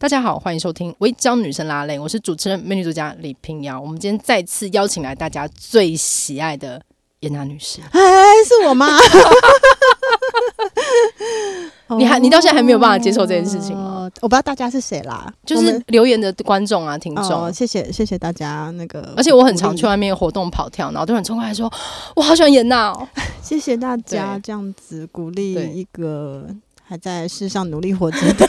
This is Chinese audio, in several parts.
大家好，欢迎收听《违章女生拉蕾》，我是主持人美女作家李平瑶。我们今天再次邀请来大家最喜爱的颜娜女士，哎，是我吗？你还你到现在还没有办法接受这件事情吗？哦、我不知道大家是谁啦，就是留言的观众啊、听众、哦。谢谢谢谢大家那个，而且我很常去外面活动跑跳，然后都很冲过来说，我好喜欢颜娜哦。谢谢大家这样子鼓励一个还在世上努力活着的。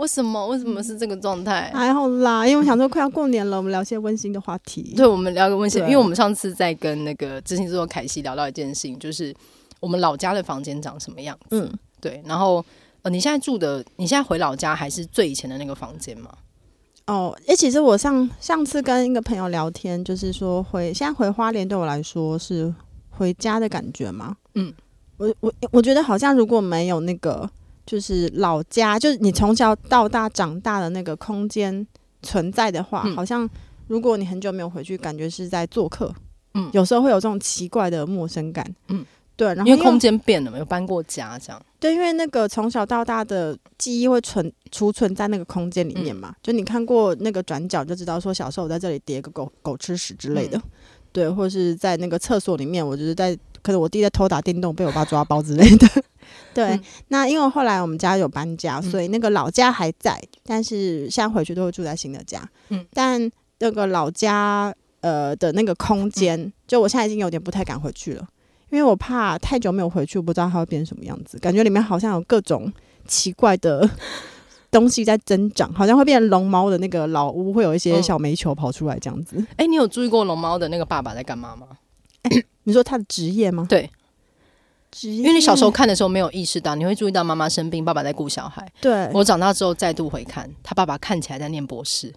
为什么？为什么是这个状态？还好啦，因为我想说快要过年了，我们聊些温馨的话题。对，我们聊个温馨，因为我们上次在跟那个执行制作凯西聊到一件事情，就是我们老家的房间长什么样子。嗯，对。然后呃，你现在住的，你现在回老家还是最以前的那个房间吗？哦，哎、欸，其实我上上次跟一个朋友聊天，就是说回现在回花莲对我来说是回家的感觉吗？嗯，我我我觉得好像如果没有那个。就是老家，就是你从小到大长大的那个空间存在的话，嗯，好像如果你很久没有回去，感觉是在做客。嗯，有时候会有这种奇怪的陌生感。嗯，对，然后因为空间变了嘛，有搬过家这样。对，因为那个从小到大的记忆会存储存在那个空间里面嘛，嗯。就你看过那个转角，就知道说小时候我在这里叠个狗狗吃屎之类的。嗯，对，或者是在那个厕所里面，我就是在可能我弟在偷打电动，被我爸抓包之类的。对、嗯，那因为后来我们家有搬家，所以那个老家还在，但是现在回去都会住在新的家。嗯，但那个老家呃的那个空间，就我现在已经有点不太敢回去了，因为我怕太久没有回去，我不知道它会变成什么样子。感觉里面好像有各种奇怪的 东西在增长，好像会变成龙猫的那个老屋，会有一些小煤球跑出来这样子。哎、嗯，你有注意过龙猫的那个爸爸在干嘛吗？欸、你说他的职业吗？对。职业因为你小时候看的时候没有意识到，你会注意到妈妈生病，爸爸在顾小孩。对，我长大之后再度回看，他爸爸看起来在念博士。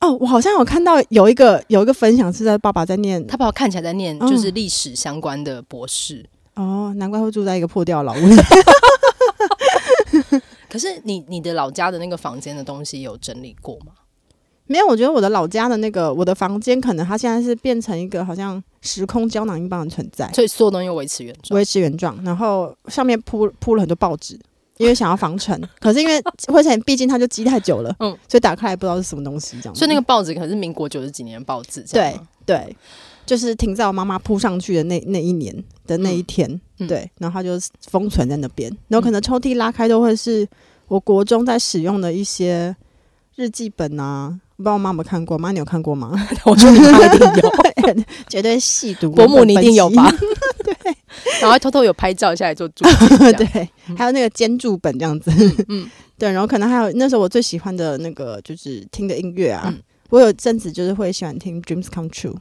哦，我好像有看到有一个有一个分享是在爸爸在念，他爸爸看起来在念就是历史相关的博士。哦，难怪会住在一个破掉老屋。可是你你的老家的那个房间的东西有整理过吗？没有，我觉得我的老家的那个我的房间，可能它现在是变成一个好像时空胶囊一般的存在，所以所有东西维持原状，维持原状，然后上面铺铺了很多报纸，因为想要防尘。可是因为灰尘毕竟它就积太久了，嗯，所以打开来不知道是什么东西这样。所以那个报纸可能是民国九十几年的报纸，对对，就是停在我妈妈铺上去的那那一年的那一天，嗯、对，然后它就封存在那边，然后可能抽屉拉开都会是我国中在使用的一些日记本啊。不知道我妈有没有看过？妈，你有看过吗？我说你妈一定有，绝对细读。伯母你一定有吧？对，然后偷偷有拍照下来做注记。对，还有那个监注本这样子。嗯，对，然后可能还有那时候我最喜欢的那个就是听的音乐啊。嗯、我有阵子就是会喜欢听 Dreams Come True。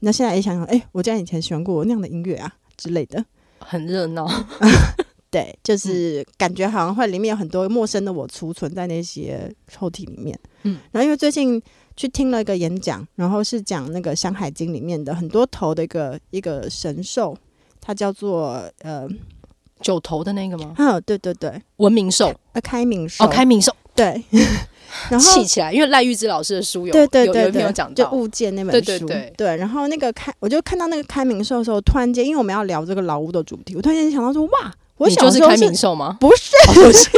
那现在也想想，哎、欸，我竟然以前喜欢过那样的音乐啊之类的，很热闹。对，就是感觉好像会里面有很多陌生的我储存在那些抽屉里面。嗯，然后因为最近去听了一个演讲，然后是讲那个《山海经》里面的很多头的一个一个神兽，它叫做呃九头的那个吗？嗯，对对对，文明兽，呃，开明兽，哦，开明兽，对。然后气起来，因为赖玉芝老师的书有对对对，对有，讲到就物件那本书？对对对，对，然后那个开，我就看到那个开明兽的时候，突然间，因为我们要聊这个老屋的主题，我突然间想到说，哇，我小时候是开明兽吗？不是，不是。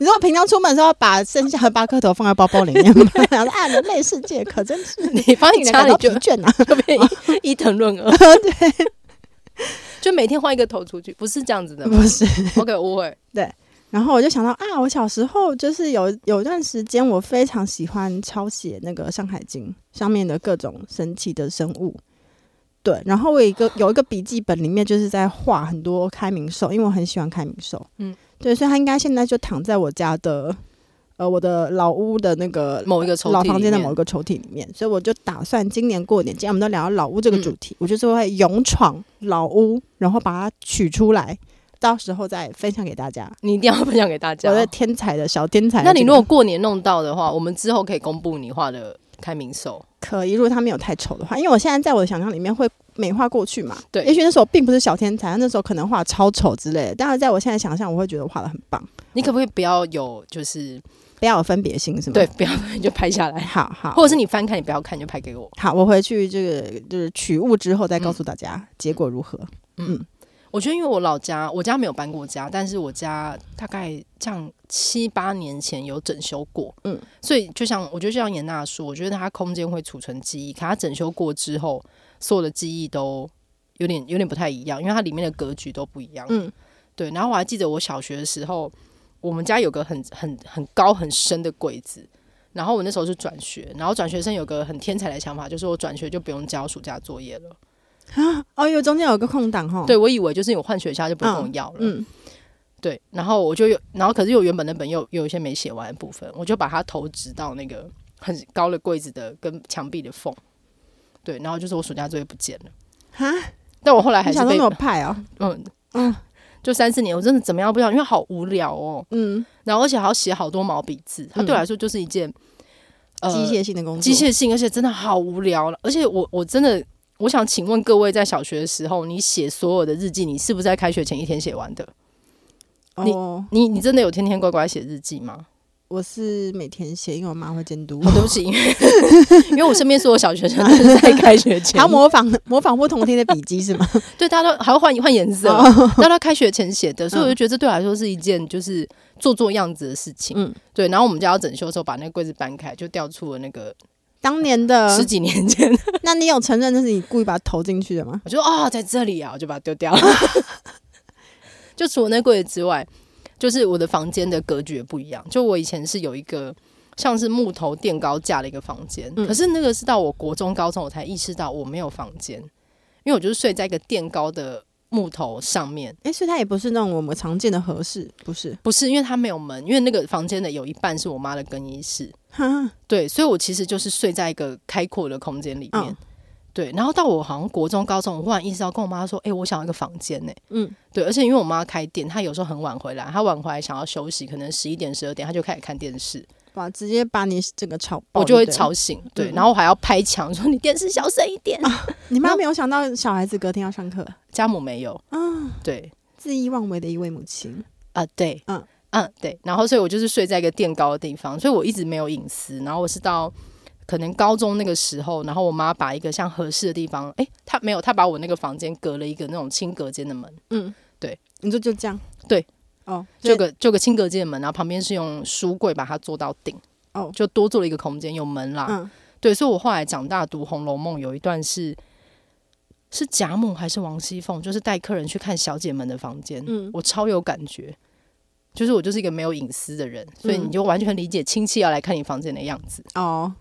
你说我平常出门的时候把剩下的八颗头放在包包里面吗？然后啊，人类世界可真是你帮你家里就倦啊，特别伊藤润二。对，就每天换一个头出去，不是这样子的吗？不是，我给误会。对，然后我就想到啊，我小时候就是有有一段时间，我非常喜欢抄写那个《山海经》上面的各种神奇的生物。对，然后我有一个有一个笔记本，里面就是在画很多开明兽，因为我很喜欢开明兽。嗯，对，所以它应该现在就躺在我家的呃我的老屋的那个某一个抽屉老房间的某一个抽屉里面。所以我就打算今年过年，既然我们都聊到老屋这个主题，嗯、我就是会勇闯老屋，然后把它取出来，到时候再分享给大家。你一定要分享给大家，我的天才的小天才。那你如果过年弄到的话，我们之后可以公布你画的。开明兽可以，如果他没有太丑的话，因为我现在在我的想象里面会美化过去嘛。对，也许那时候并不是小天才，那时候可能画超丑之类的。但是在我现在想象，我会觉得我画的很棒。你可不可以不要有，就是不要有分别心，是吗？对，不要你就拍下来，好好，或者是你翻看，你不要看，你就拍给我。好，我回去这个就是取物之后再告诉大家、嗯、结果如何。嗯。嗯我觉得，因为我老家，我家没有搬过家，但是我家大概这样七八年前有整修过，嗯，所以就像我觉得，就像严娜说，我觉得它空间会储存记忆，可它整修过之后，所有的记忆都有点有点不太一样，因为它里面的格局都不一样，嗯，对。然后我还记得我小学的时候，我们家有个很很很高很深的柜子，然后我那时候是转学，然后转学生有个很天才的想法，就是我转学就不用交暑假作业了。啊？哦，因为中间有个空档哈，对，我以为就是有换学校就不用要了，嗯，对，然后我就有，然后可是我原本那本又有一些没写完的部分，我就把它投掷到那个很高的柜子的跟墙壁的缝，对，然后就是我暑假作业不见了哈，但我后来还是被我派哦，嗯嗯，就三四年我真的怎么样不知道，因为好无聊哦，嗯，然后而且还要写好多毛笔字，它对我来说就是一件机械性的工作，机械性，而且真的好无聊。了，而且我我真的。我想请问各位，在小学的时候，你写所有的日记，你是不是在开学前一天写完的？哦，你你你真的有天天乖乖写日记吗？我是每天写，因为我妈会监督。哦，对不起，因为 因为我身边所有小学生都是在开学前，还要模仿模仿不同天的笔记是吗？对，大家都还要换换颜色，哦，大家都开学前写的，所以我就觉得这对我来说是一件就是做做样子的事情。嗯，对。然后我们家要整修的时候，把那个柜子搬开，就掉出了那个。当年的十几年前，那你有承认那是你故意把它投进去的吗？我就说哦，在这里啊，我就把它丢掉了。就除了那柜子之外，就是我的房间的格局也不一样。就我以前是有一个像是木头垫高架的一个房间，嗯、可是那个是到我国中、高中我才意识到我没有房间，因为我就是睡在一个垫高的。木头上面，哎、欸，所以它也不是那种我们常见的合适，不是，不是，因为它没有门，因为那个房间的有一半是我妈的更衣室，哈 对，所以我其实就是睡在一个开阔的空间里面，哦、对，然后到我好像国中、高中，我忽然意识到跟我妈说，哎、欸，我想要一个房间呢，嗯，对，而且因为我妈开店，她有时候很晚回来，她晚回来想要休息，可能十一点、十二点，她就开始看电视。哇！直接把你整个吵爆，我就会吵醒。对，然后我还要拍墙说：“你电视小声一点。啊”你妈没有想到小孩子隔天要上课，家母没有啊？对，恣意妄为的一位母亲啊！对，嗯嗯，对。然后，所以我就是睡在一个垫高的地方，所以我一直没有隐私。然后我是到可能高中那个时候，然后我妈把一个像合适的地方，哎、欸，她没有，她把我那个房间隔了一个那种轻隔间的门。嗯，对，你说就这样，对。哦，就个就个轻隔间的门，然后旁边是用书柜把它做到顶，哦，就多做了一个空间，有门啦。嗯，对，所以我后来长大读《红楼梦》，有一段是是贾母还是王熙凤，就是带客人去看小姐们的房间，嗯，我超有感觉，就是我就是一个没有隐私的人，所以你就完全理解亲戚要来看你房间的样子，哦。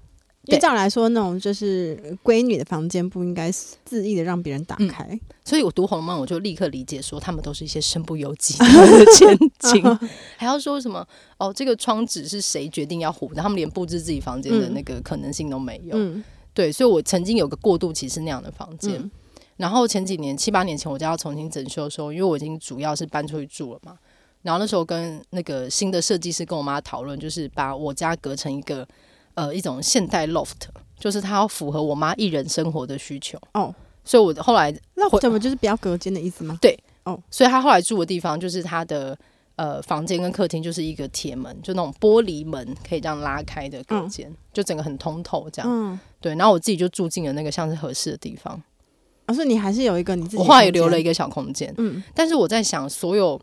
因为这样来说，那种就是闺女的房间不应该恣意的让别人打开，嗯，所以我读《红楼梦》，我就立刻理解说，他们都是一些身不由己的 千金，还要说什么哦，这个窗纸是谁决定要糊的？他们连布置自己房间的那个可能性都没有。嗯，对，所以我曾经有个过渡期是那样的房间，嗯，然后前几年七八年前我就要重新整修的时候，因为我已经主要是搬出去住了嘛，然后那时候跟那个新的设计师跟我妈讨论，就是把我家隔成一个。呃，一种现代 loft，就是它要符合我妈一人生活的需求哦，所以我后来 loft 怎么就是比较隔间的意思吗？对，哦，所以她后来住的地方就是她的呃房间跟客厅就是一个铁门，就那种玻璃门可以这样拉开的隔间，嗯、就整个很通透这样。嗯，对，然后我自己就住进了那个像是合适的地方。啊，所以你还是有一个你自己，我后来也留了一个小空间。嗯，但是我在想，所有。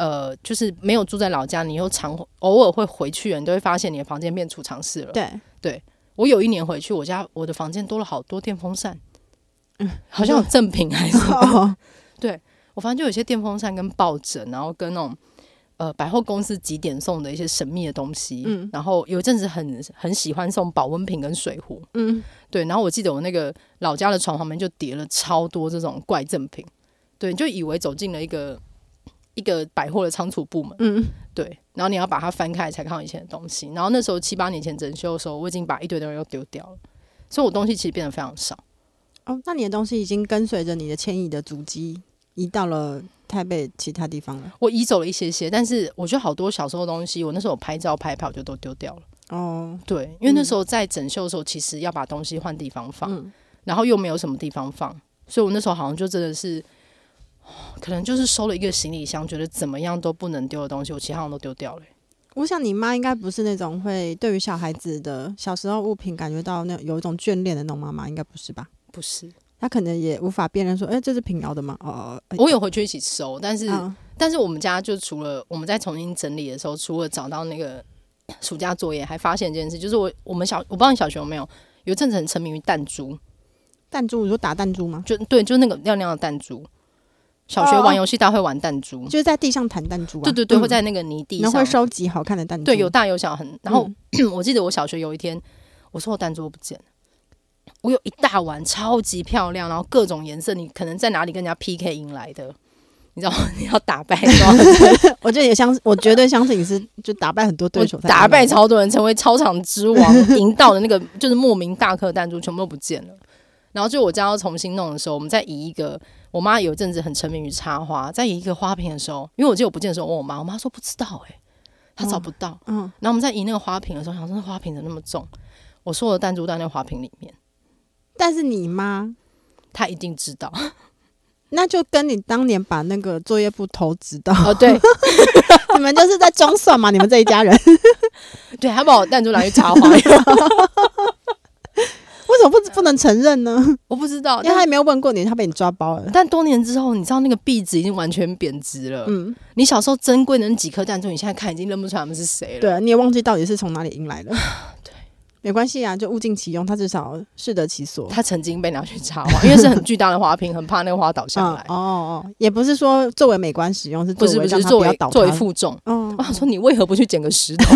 呃，就是没有住在老家，你又常偶尔会回去，你都会发现你的房间变储藏室了。对，对。我有一年回去，我家我的房间多了好多电风扇，嗯，好像有赠品还是什么？对。我房间就有些电风扇跟抱枕，然后跟那种呃百货公司几点送的一些神秘的东西，嗯，然后有一阵子很很喜欢送保温瓶跟水壶，嗯，对，然后我记得我那个老家的床旁边就叠了超多这种怪赠品，对，就以为走进了一个一个百货的仓储部门，嗯，对，然后你要把它翻开才看到以前的东西，然后那时候七八年前整修的时候，我已经把一堆东西都丢掉了，所以我东西其实变得非常少。哦，那你的东西已经跟随着你的迁移的足迹移到了台北其他地方了。我移走了一些些，但是我觉得好多小时候的东西，我那时候拍照拍拍，我就都丢掉了。哦，对，因为那时候在整修的时候，其实要把东西换地方放，嗯，然后又没有什么地方放，所以我那时候好像就真的是，可能就是收了一个行李箱，觉得怎么样都不能丢的东西，我其他都丢掉了。我想你妈应该不是那种会对于小孩子的小时候物品感觉到那有一种眷恋的那种妈妈，应该不是吧？不是，她可能也无法辨认说，哎、欸，这是平遥的吗？哦，欸、我有回去一起收，但是、嗯、但是我们家就除了我们在重新整理的时候，除了找到那个 暑假作业，还发现一件事，就是我我们小我不知道你小学有没有，有一阵子很沉迷于弹珠，弹珠，你说打弹珠吗？就对，就是那个亮亮的弹珠。小学玩游戏，大家会玩弹珠，就是在地上弹弹珠、啊。对对对，嗯、会在那个泥地上，然后会收集好看的弹珠。对，有大有小，很。然后、嗯、我记得我小学有一天，我说我弹珠不见了。我有一大碗超级漂亮，然后各种颜色，你可能在哪里跟人家 PK 赢来的？你知道吗？你要打败，我觉得也相信，我绝对相信你是就打败很多对手，打败超多人，成为操场之王，赢到的那个就是莫名大颗弹珠全部都不见了。然后就我家要重新弄的时候，我们再以一个，我妈有一阵子很沉迷于插花，在移一个花瓶的时候，因为我记得我不见的时候，我问我妈，我妈说不知道哎、欸，她找不到。嗯，然后我们在移那个花瓶的时候，想说那花瓶怎么那么重？我说我的弹珠在那个花瓶里面。但是你妈，她一定知道，那就跟你当年把那个作业簿偷知道哦，对，你们就是在装蒜嘛，你们这一家人，对，还把我弹珠拿去插花，为什么不不能承认呢？我不知道，因为他也没有问过你，他被你抓包了。但多年之后，你知道那个币值已经完全贬值了。嗯，你小时候珍贵的那几颗弹珠，你现在看已经认不出来他们是谁了。对，你也忘记到底是从哪里赢来的。没关系啊，就物尽其用，他至少适得其所。他曾经被拿去插花，因为是很巨大的花瓶，很怕那个花倒下来。嗯、哦哦，也不是说作为美观使用，是作为不是不是作为作为负重。嗯，我想说你为何不去捡个石头？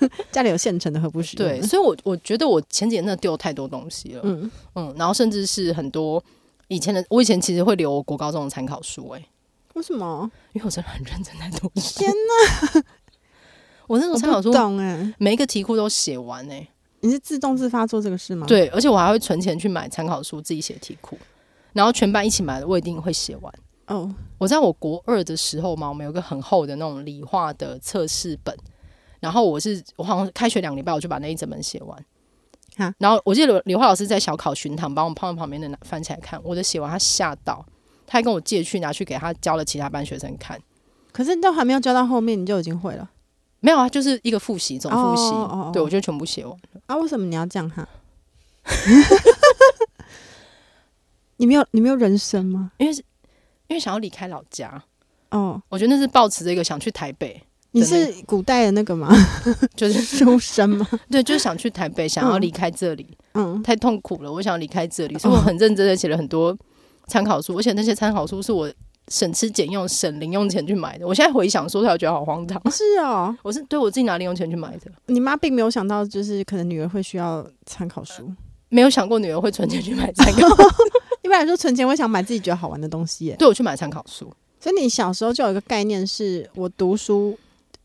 家里有现成的，何不使用？对，所以我我觉得我前几年真的丢了太多东西了。嗯嗯，然后甚至是很多以前的，我以前其实会留我国高中的参考书、欸。哎，为什么？因为我真的很认真在读书。天哪！我那种参考书，懂哎，每一个题库都写完哎、欸。你是自动自发做这个事吗？对，而且我还会存钱去买参考书，自己写题库，然后全班一起买的，我一定会写完。哦，我在我国二的时候嘛，我们有个很厚的那种理化的测试本，然后我是我好像开学两礼拜，我就把那一整本写完。哈然后我记得理化老师在小考巡堂，把我们放在旁边的拿翻起来看，我的写完，他吓到，他还跟我借去拿去给他教了其他班学生看。可是都还没有教到后面，你就已经会了。没有啊，就是一个复习，总复习。Oh, oh, oh. 对，我就全部写完了。啊，为什么你要这样哈？你没有，你没有人生吗？因为是，因为想要离开老家。哦，oh. 我觉得那是抱持着一个想去台北。你是古代的那个吗？就是 书生吗？对，就是想去台北，想要离开这里。嗯，太痛苦了，我想要离开这里，所以我很认真的写了很多参考书，而且那些参考书是我。省吃俭用，省零用钱去买的。我现在回想说出来，觉得好荒唐。是哦，我是对我自己拿零用钱去买的。你妈并没有想到，就是可能女儿会需要参考书，没有想过女儿会存钱去买参考书。一般来说，存钱会想买自己觉得好玩的东西耶。对，我去买参考书。所以你小时候就有一个概念，是我读书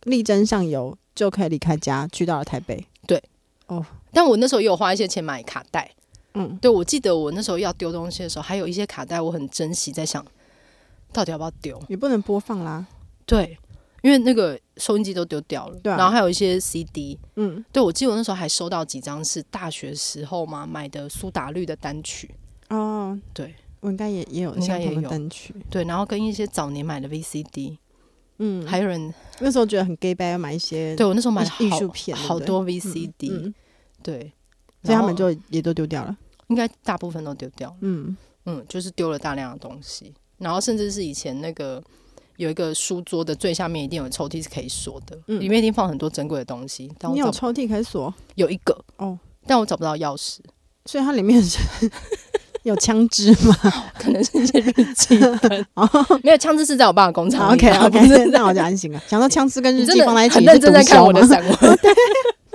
力争上游就可以离开家，去到了台北。对，哦，但我那时候也有花一些钱买卡带。嗯，对，我记得我那时候要丢东西的时候，还有一些卡带，我很珍惜，在想。到底要不要丢？也不能播放啦。对，因为那个收音机都丢掉了。对、啊，然后还有一些 CD。嗯，对，我记得我那时候还收到几张是大学时候嘛买的苏打绿的单曲。哦，对，我应该也也有，应该也有单曲。对，然后跟一些早年买的 VCD。嗯，还有人那时候觉得很 gay bye 要买一些。对，我那时候买艺术片，好多 VCD。嗯嗯、对，所以他们就也都丢掉了。应该大部分都丢掉了。嗯嗯，就是丢了大量的东西。然后甚至是以前那个有一个书桌的最下面一定有抽屉是可以锁的，嗯、里面一定放很多珍贵的东西。但我你有抽屉可以锁？有一个哦，但我找不到钥匙，所以它里面是 有枪支吗？可能是一些日记本。哦，没有枪支是在我爸的工厂。OK OK，那我就安心了。想到枪支跟日记放在一起，很认真在看我的散文，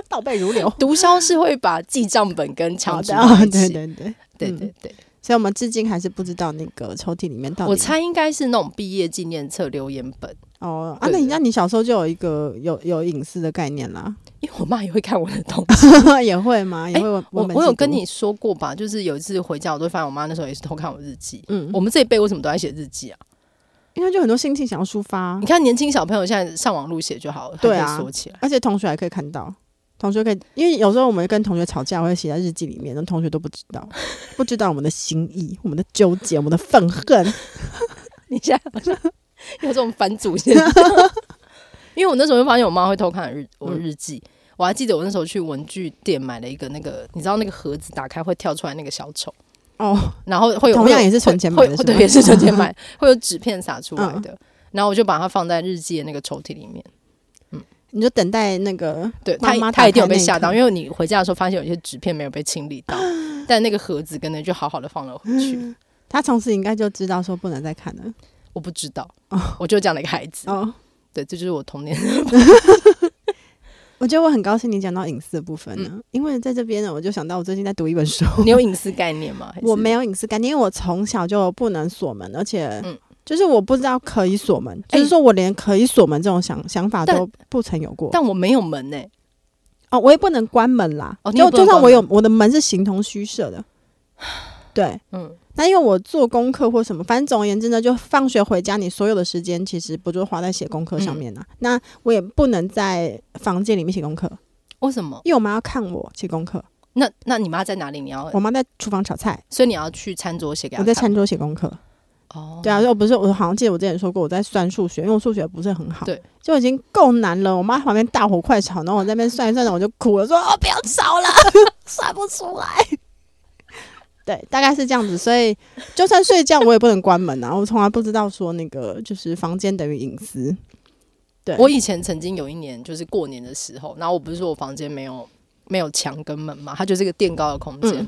倒背如流。毒枭是会把记账本跟枪支放在一起。对对对对对对。所以我们至今还是不知道那个抽屉里面到底。我猜应该是那种毕业纪念册留言本哦。啊，那你那你小时候就有一个有有隐私的概念啦？因为我妈也会看我的东西，也会吗？也会。我我有跟你说过吧？就是有一次回家，我都发现我妈那时候也是偷看我日记。嗯，我们这一辈为什么都在写日记啊？因为就很多心情想要抒发。你看年轻小朋友现在上网路写就好了，对啊，锁起来，而且同学还可以看到。同学可以，因为有时候我们跟同学吵架，会写在日记里面，那同学都不知道，不知道我们的心意、我们的纠结、我们的愤恨。你现在好像有这种反祖先，因为我那时候就发现我妈会偷看日我日记，嗯、我还记得我那时候去文具店买了一个那个，你知道那个盒子打开会跳出来那个小丑。哦，然后会有同样也是存钱买的，对，也是存钱买，会有纸片洒出来的，嗯、然后我就把它放在日记的那个抽屉里面。你就等待那个对他，他一定有被吓到，因为你回家的时候发现有些纸片没有被清理到，但那个盒子跟那就好好的放了回去。嗯、他从此应该就知道说不能再看了。我不知道，哦、我就这样的一个孩子。哦，对，这就是我童年。我觉得我很高兴你讲到隐私的部分呢，嗯、因为在这边呢，我就想到我最近在读一本书。你有隐私概念吗？我没有隐私概念，因为我从小就不能锁门，而且嗯。就是我不知道可以锁门，欸、就是说我连可以锁门这种想想法都不曾有过。但我没有门呢、欸，哦，我也不能关门啦。哦，就就算我有我的门是形同虚设的，对，嗯。那因为我做功课或什么，反正总而言之呢，就放学回家，你所有的时间其实不就花在写功课上面呢？嗯、那我也不能在房间里面写功课。为什么？因为我妈要看我写功课。那那你妈在哪里？你要我妈在厨房炒菜，所以你要去餐桌写给她。我在餐桌写功课。哦，对啊，就不是我好像记得我之前说过我在算数学，因为我数学不是很好，对，就已经够难了。我妈旁边大火快炒，然后我在那边算一算着，我就哭了，说哦，不要吵了，算不出来。对，大概是这样子，所以就算睡觉我也不能关门啊。我从来不知道说那个就是房间等于隐私。对，我以前曾经有一年就是过年的时候，然后我不是说我房间没有没有墙跟门嘛，它就是一个垫高的空间。嗯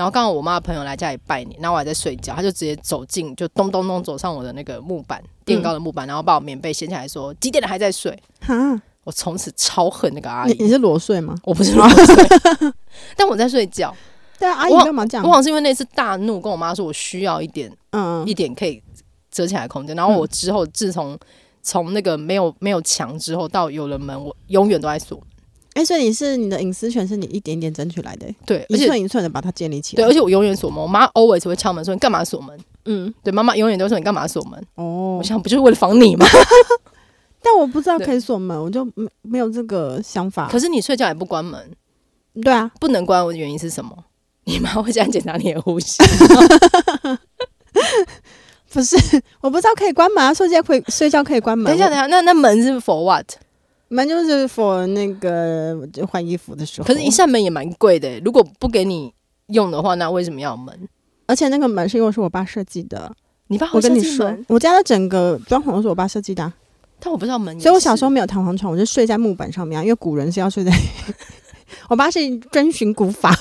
然后刚好我妈的朋友来家里拜年，然后我还在睡觉，他就直接走进，就咚咚咚走上我的那个木板垫高的木板，然后把我棉被掀起来，说几点了还在睡？哈！我从此超恨那个阿姨。你是裸睡吗？我不是裸睡，但我在睡觉。对啊，阿姨干嘛这样？我好像是因为那次大怒，跟我妈说我需要一点，嗯，一点可以遮起来的空间。然后我之后自从从那个没有没有墙之后到有了门，我永远都在锁。哎，所以你是你的隐私权是你一点一点争取来的，对，一寸一寸的把它建立起来。对，而且我永远锁门，我妈 always 会敲门说：“你干嘛锁门？”嗯，对，妈妈永远都说：“你干嘛锁门？”哦，我想不就是为了防你吗？但我不知道可以锁门，我就没没有这个想法。可是你睡觉也不关门，对啊，不能关，我的原因是什么？你妈会这样检查你的呼吸？不是，我不知道可以关门啊，睡觉可以睡觉可以关门。等一下，等一下，那那门是 for what？门就是 for 那个就换衣服的时候，可是，一扇门也蛮贵的。如果不给你用的话，那为什么要门？而且那个门是因为是我爸设计的。你爸，我跟你说，我家的整个装潢都是我爸设计的啊。但我不知道门，所以我小时候没有弹簧床，我就睡在木板上面啊。因为古人是要睡在，我爸是遵循古法，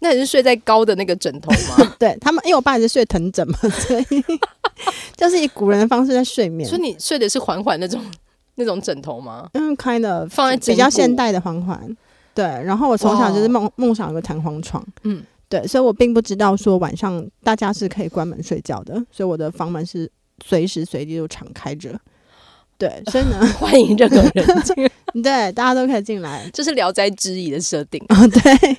那你是睡在高的那个枕头吗？对他们，因为我爸也是睡藤枕嘛，所以 就是以古人的方式在睡眠。所以你睡的是缓缓那种。那种枕头吗？嗯，kind of 放在比较现代的环环，对。然后我从小就是梦梦想有个弹簧床，嗯，对。所以我并不知道说晚上大家是可以关门睡觉的，所以我的房门是随时随地都敞开着。对，所以呢，欢迎任何人进，对，大家都可以进来，这是《聊斋志异》的设定啊，对。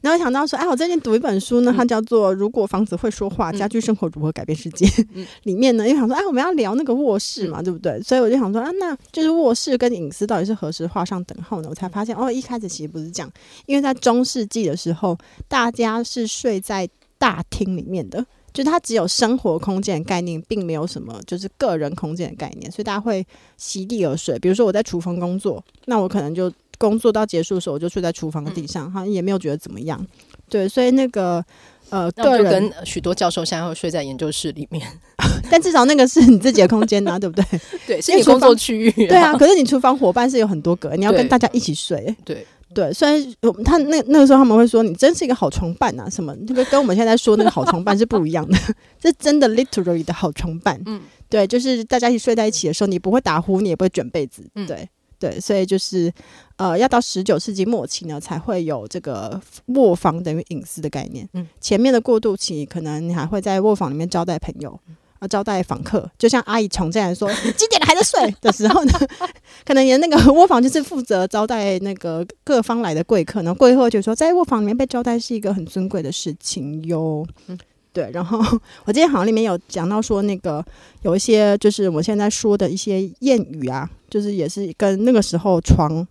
然后想到说，哎，我最近读一本书呢，它叫做《如果房子会说话，家居生活如何改变世界》。嗯、里面呢，又想说，哎，我们要聊那个卧室嘛，对不对？所以我就想说，啊，那就是卧室跟隐私到底是何时画上等号呢？我才发现，哦，一开始其实不是这样，因为在中世纪的时候，大家是睡在大厅里面的，就它只有生活空间的概念，并没有什么就是个人空间的概念，所以大家会席地而睡。比如说我在厨房工作，那我可能就。工作到结束的时候，我就睡在厨房的地上，好像、嗯、也没有觉得怎么样。对，所以那个呃，个人跟许多教授现在会睡在研究室里面，但至少那个是你自己的空间呐、啊，对不对？对，是你工作区域。对啊，可是你厨房伙伴是有很多个，你要跟大家一起睡。对对，虽然我们他那那个时候他们会说你真是一个好床伴啊，什么那个跟我们现在说那个好床伴是不一样的，这真的 literally 的好床伴。嗯，对，就是大家一起睡在一起的时候，你不会打呼，你也不会卷被子。嗯，对对，所以就是呃，要到十九世纪末期呢，才会有这个卧房等于隐私的概念。嗯，前面的过渡期，可能你还会在卧房里面招待朋友。啊，招待访客，就像阿姨从这来说：“你几点了还在睡？”的时候呢，可能连那个卧房就是负责招待那个各方来的贵客，然后贵客就说，在卧房里面被招待是一个很尊贵的事情哟。嗯，对。然后 我今天好像里面有讲到说，那个有一些就是我现在说的一些谚语啊，就是也是跟那个时候床。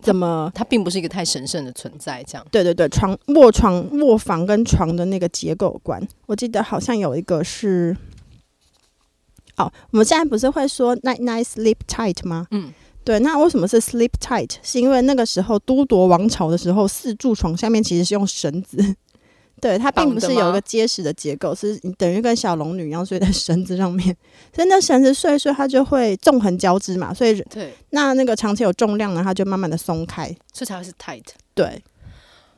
怎么？它并不是一个太神圣的存在，这样。对对对，床卧床卧房跟床的那个结构有关。我记得好像有一个是，哦，我们现在不是会说 night night sleep tight 吗？嗯，对。那为什么是 sleep tight？是因为那个时候都铎王朝的时候，四柱床下面其实是用绳子。对，它并不是有一个结实的结构，是等于跟小龙女一样睡在绳子上面，所以那绳子睡一睡，它就会纵横交织嘛，所以对，那那个长期有重量呢，它就慢慢的松开，所以才会是 tight。对，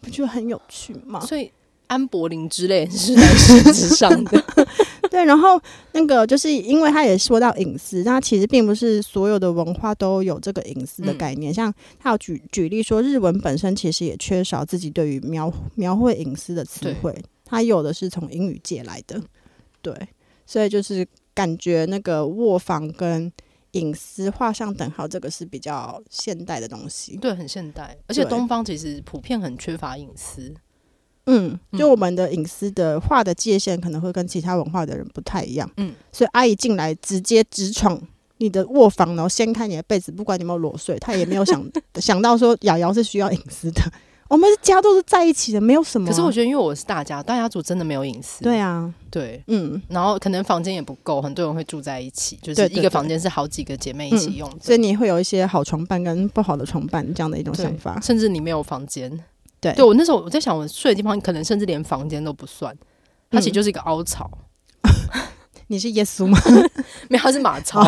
不觉得很有趣吗？所以安柏林之类是在绳子上的。对，然后那个就是因为他也说到隐私，那其实并不是所有的文化都有这个隐私的概念。嗯、像他有举举例说，日文本身其实也缺少自己对于描描绘隐私的词汇，他有的是从英语借来的。对，所以就是感觉那个卧房跟隐私画上等号，这个是比较现代的东西。对，很现代，而且东方其实普遍很缺乏隐私。嗯，就我们的隐私的画的界限可能会跟其他文化的人不太一样。嗯，所以阿姨进来直接直闯你的卧房，然后掀开你的被子，不管你有没有裸睡，她也没有想想到说瑶瑶是需要隐私的。我们家都是在一起的，没有什么。可是我觉得，因为我是大家，大家族真的没有隐私。对啊，对，嗯，然后可能房间也不够，很多人会住在一起，就是一个房间是好几个姐妹一起用的，所以你会有一些好床伴跟不好的床伴这样的一种想法，甚至你没有房间。对，对我那时候我在想，我睡的地方可能甚至连房间都不算，它其实就是一个凹槽。嗯、你是耶稣吗？没有，它是马槽。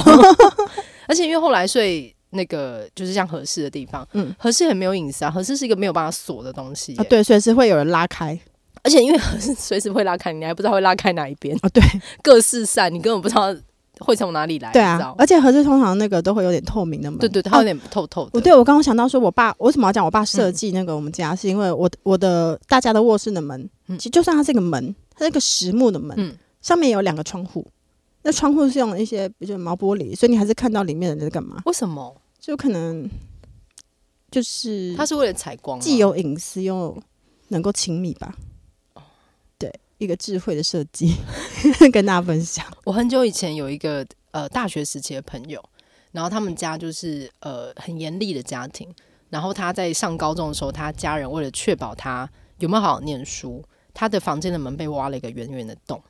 而且因为后来睡那个就是像合适的地方，嗯，合适很没有隐私啊，合适是一个没有办法锁的东西啊，对，随时会有人拉开，而且因为合 适随时会拉开，你还不知道会拉开哪一边啊，对，各四散，你根本不知道。会从哪里来？对啊，而且盒子通常那个都会有点透明的门，对对，它有点透透的。我、啊、对我刚刚想到说，我爸为什么要讲我爸设计那个我们家，嗯、是因为我我的大家的卧室的门，嗯、其实就算它是一个门，它是一个实木的门，嗯、上面有两个窗户，那窗户是用一些比如毛玻璃，所以你还是看到里面的人在干嘛？为什么？就可能就是它是为了采光，既有隐私又能够亲密吧。一个智慧的设计，跟大家分享。我很久以前有一个呃大学时期的朋友，然后他们家就是呃很严厉的家庭，然后他在上高中的时候，他家人为了确保他有没有好好念书，他的房间的门被挖了一个圆圆的洞，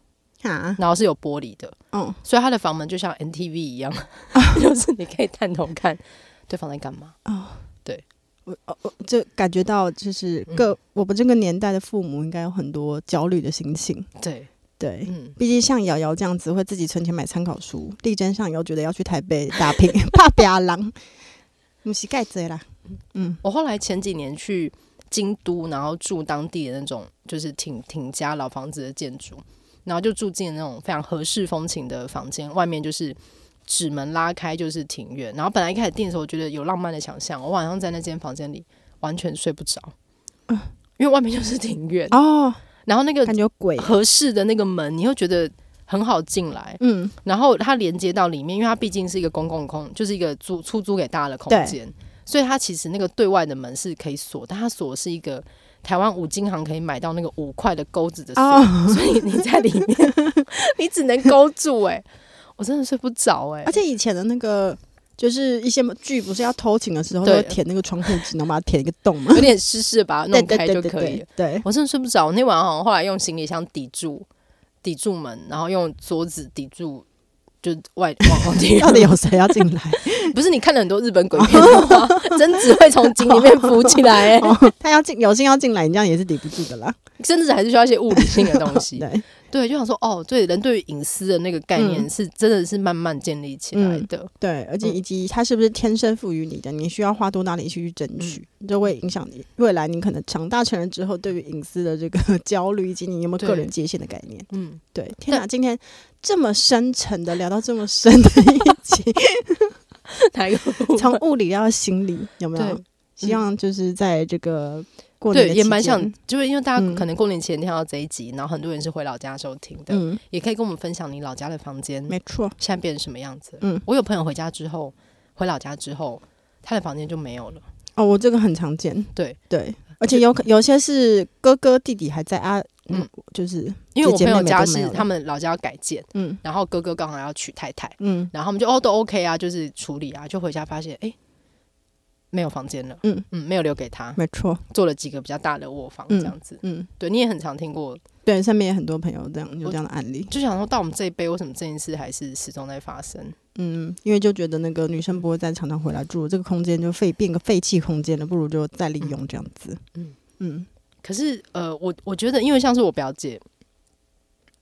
啊，然后是有玻璃的，嗯，所以他的房门就像 NTV 一样，就是你可以探头看对方在干嘛，哦，对。我我就感觉到，就是各、嗯、我们这个年代的父母应该有很多焦虑的心情。对对，嗯，毕竟像瑶瑶这样子，会自己存钱买参考书，力争上游，觉得要去台北打拼，怕别人，不是盖子啦。嗯，我后来前几年去京都，然后住当地的那种就是挺挺家老房子的建筑，然后就住进了那种非常合适风情的房间，外面就是。纸门拉开就是庭院，然后本来一开始订的时候，我觉得有浪漫的想象。我晚上在那间房间里完全睡不着，嗯，因为外面就是庭院哦。然后那个感觉鬼合适的那个门，你又觉得很好进来，嗯。然后它连接到里面，因为它毕竟是一个公共空，就是一个租出租给大家的空间，所以它其实那个对外的门是可以锁，但它锁是一个台湾五金行可以买到那个五块的钩子的锁，哦、所以你在里面 你只能勾住哎、欸。我真的睡不着哎、欸，而且以前的那个就是一些剧，不是要偷情的时候都会填那个窗户纸，能把它填一个洞吗？有点湿湿，把它弄开就可以了。对，我真的睡不着。那晚上后来用行李箱抵住，抵住门，然后用桌子抵住，就外往后听。到底有谁要进来？不是你看了很多日本鬼片的话，贞子会从井里面浮起来、欸哦。他要进，有心要进来，你这样也是抵不住的啦。甚至还是需要一些物理性的东西。对。对，就想说哦，对，人对于隐私的那个概念是真的是慢慢建立起来的。嗯、对，而且以及它是不是天生赋予你的，你需要花多大力气去争取，嗯、就会影响你未来你可能长大成人之后对于隐私的这个 焦虑，以及你有没有个人界限的概念。嗯，对。天哪，今天这么深沉的聊到这么深的一集，从物理到心理，有没有？希望就是在这个。对，也蛮想，就是因为大家可能过年前听到这一集，嗯、然后很多人是回老家时候听的，嗯、也可以跟我们分享你老家的房间，没错，现在变成什么样子？嗯，我有朋友回家之后，回老家之后，他的房间就没有了。哦，我这个很常见，对。对，而且有有些是哥哥弟弟还在啊，嗯，就是因为我朋友家是他们老家要改建，嗯，然后哥哥刚好要娶太太，嗯，然后我们就哦都 OK 啊，就是处理啊，就回家发现哎。诶没有房间了，嗯。嗯，没有留给他，没错，做了几个比较大的卧房这样子，嗯，嗯对，你也很常听过，对，上面也很多朋友这样有这样的案例，就想说到我们这一辈，为什么这件事还是始终在发生？嗯，因为就觉得那个女生不会再常常回来住，这个空间就废变个废弃空间了，不如就再利用这样子，嗯嗯。嗯。可是呃，我我觉得，因为像是我表姐，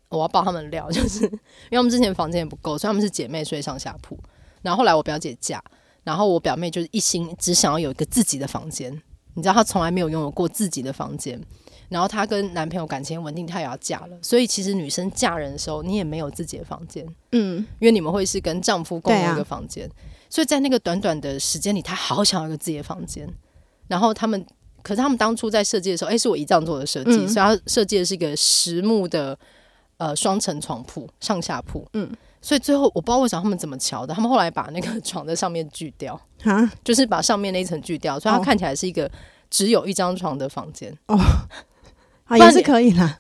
我要爆他们料，就是因为我们之前房间也不够，所以他们是姐妹睡上下铺，然后后来我表姐嫁。然后我表妹就是一心只想要有一个自己的房间，你知道她从来没有拥有过自己的房间。然后她跟男朋友感情稳定，她也要嫁了，所以其实女生嫁人的时候，你也没有自己的房间，嗯，因为你们会是跟丈夫共用一个房间。啊、所以在那个短短的时间里，她好想要一个自己的房间。然后他们，可是他们当初在设计的时候，哎，是我姨丈做的设计，嗯、所以他设计的是一个实木的呃双层床铺，上下铺，嗯。所以最后我不知道为什么他们怎么瞧的，他们后来把那个床在上面锯掉，哈？就是把上面那一层锯掉，所以它看起来是一个只有一张床的房间。哦，啊也是可以啦，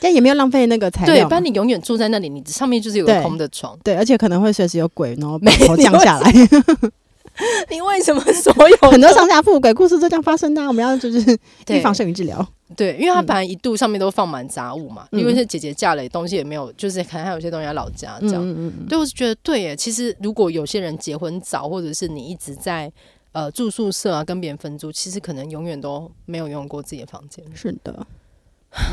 但也没有浪费那个材料，对，不然你永远住在那里，你上面就是有个空的床，对，对，而且可能会随时有鬼，然后 没头降下来。你为什么所有很多上下铺鬼故事都这样发生呢？我们要就是预防胜于治疗。对，因为他本来一度上面都放满杂物嘛，嗯、因为是姐姐嫁了，东西也没有，就是可能还有些东西在老家这样。嗯嗯嗯对，我是觉得对耶。其实如果有些人结婚早，或者是你一直在呃住宿舍啊，跟别人分租，其实可能永远都没有用过自己的房间。是的，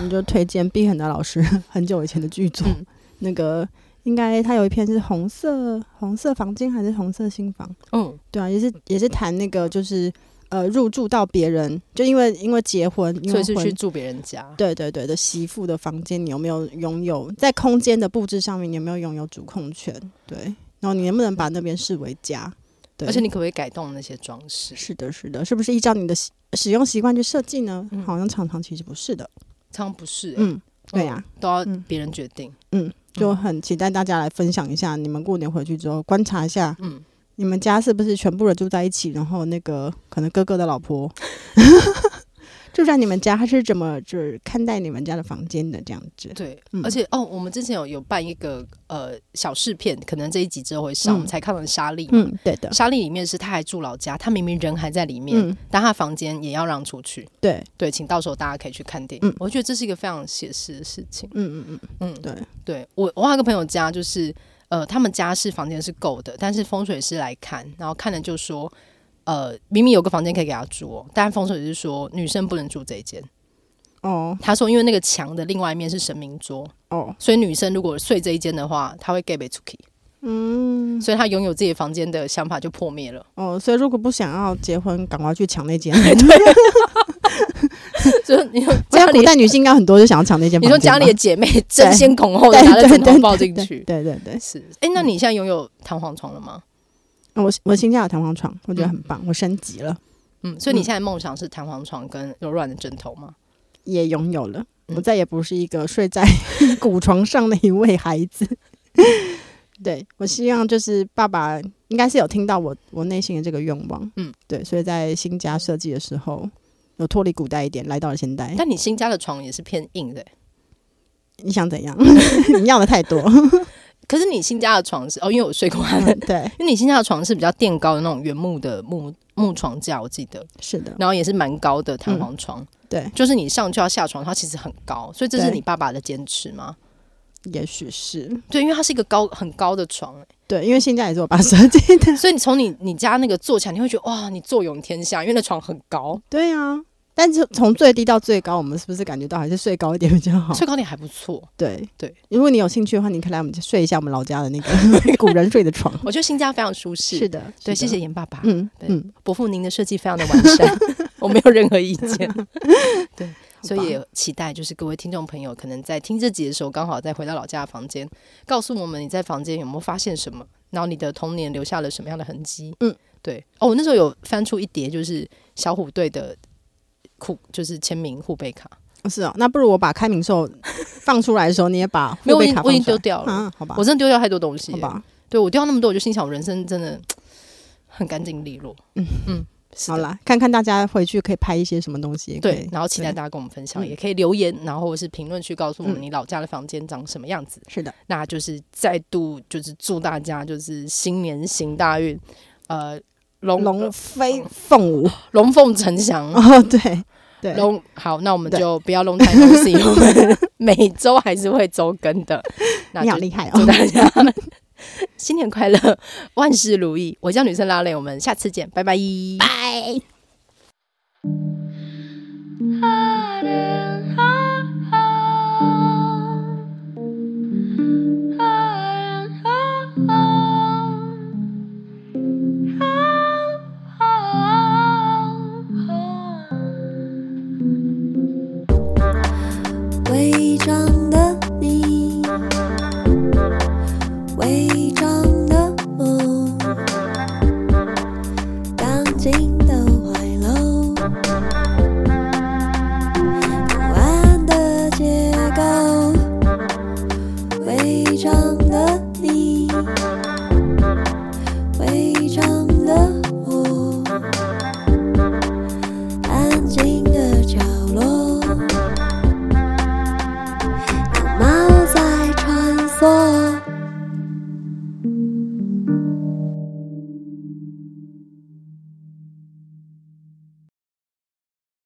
你就推荐毕恒的老师很久以前的剧作，嗯、那个应该它有一篇是红色红色房间还是红色新房？嗯，对啊，也是也是谈那个就是。呃，入住到别人，就因为因为结婚，因为婚所以是去住别人家。对对对的媳妇的房间，你有没有拥有在空间的布置上面，你有没有拥有主控权？对，然后你能不能把那边视为家？对，而且你可不可以改动那些装饰？是的，是的，是不是依照你的使用习惯去设计呢？嗯、好像常常其实不是的，常常不是、欸。嗯，对呀、啊，都要别人决定。嗯，就很期待大家来分享一下，你们过年回去之后观察一下。嗯。你们家是不是全部人住在一起？然后那个可能哥哥的老婆 住在你们家，他是怎么就是看待你们家的房间的这样子？对，嗯、而且哦，我们之前有有办一个呃小试片，可能这一集之后会上，嗯、我们才看了莎莉。嗯，对的。莎莉里面是他还住老家，他明明人还在里面，嗯、但他房间也要让出去。对对，请到时候大家可以去看电影。嗯、我觉得这是一个非常写实的事情。嗯嗯嗯嗯，对对，我我还有个朋友家就是。呃，他们家是房间是够的，但是风水师来看，然后看了就说，呃，明明有个房间可以给他住哦，但风水师说女生不能住这一间。哦，他说因为那个墙的另外一面是神明桌，哦，所以女生如果睡这一间的话，她会 get 被出去。嗯，所以他拥有自己房间的想法就破灭了。哦，所以如果不想要结婚，赶快去抢那间。对。就是你说家里古代女性应该很多，就想要抢那间。你说家里的姐妹争先恐后的拿着枕头抱进去，对对对，是。哎，那你现在拥有弹簧床了吗？我我新家有弹簧床，我觉得很棒，我升级了。嗯，所以你现在梦想是弹簧床跟柔软的枕头吗？也拥有了，我再也不是一个睡在 古床上的一位孩子。对，我希望就是爸爸应该是有听到我我内心的这个愿望。嗯，对，所以在新家设计的时候。有脱离古代一点，来到了现代。但你新家的床也是偏硬的，欸，你想怎样？你要的太多。可是你新家的床是哦，因为我睡过他的，对，因为你新家的床是比较垫高的那种原木的木木床架，我记得是的。然后也是蛮高的弹簧床，嗯，对，就是你上去要下床，它其实很高，所以这是你爸爸的坚持吗？也许是，对，因为它是一个高很高的床，欸，对，因为新家也是我爸设计的，所以你从你你家那个坐起来，你会觉得哇，你坐拥天下，因为那床很高。对啊。但是从最低到最高，我们是不是感觉到还是睡高一点比较好？睡高点还不错。对对，如果你有兴趣的话，你可以来我们睡一下我们老家的那个 古人睡的床。我觉得新家非常舒适。是的，对，谢谢严爸爸。嗯嗯，伯父您的设计非常的完善，我没有任何意见。对，所以也期待就是各位听众朋友，可能在听这集的时候，刚好再回到老家的房间，告诉我们你在房间有没有发现什么，然后你的童年留下了什么样的痕迹。嗯，对。哦，我那时候有翻出一叠，就是小虎队的。就是签名护贝卡，是哦。那不如我把开明兽 放出来的时候，你也把护贝卡我已经丢掉了。嗯，好吧，我真的丢掉太多东西，好吧。对我丢掉那么多，我就心想，我人生真的很干净利落。嗯嗯，好啦，看看大家回去可以拍一些什么东西。对，然后期待大家跟我们分享，也可以留言，然后或是评论区告诉我们你老家的房间长什么样子。是的，那就是再度就是祝大家就是新年行大运，呃，龙龙飞凤舞，龙凤呈祥。哦，对。龙好，那我们就不要龙太东西，我们每周还是会周更的。你好厉害哦！祝大家新年快乐，万事如意。我叫女生拉蕾，我们下次见，拜拜，拜。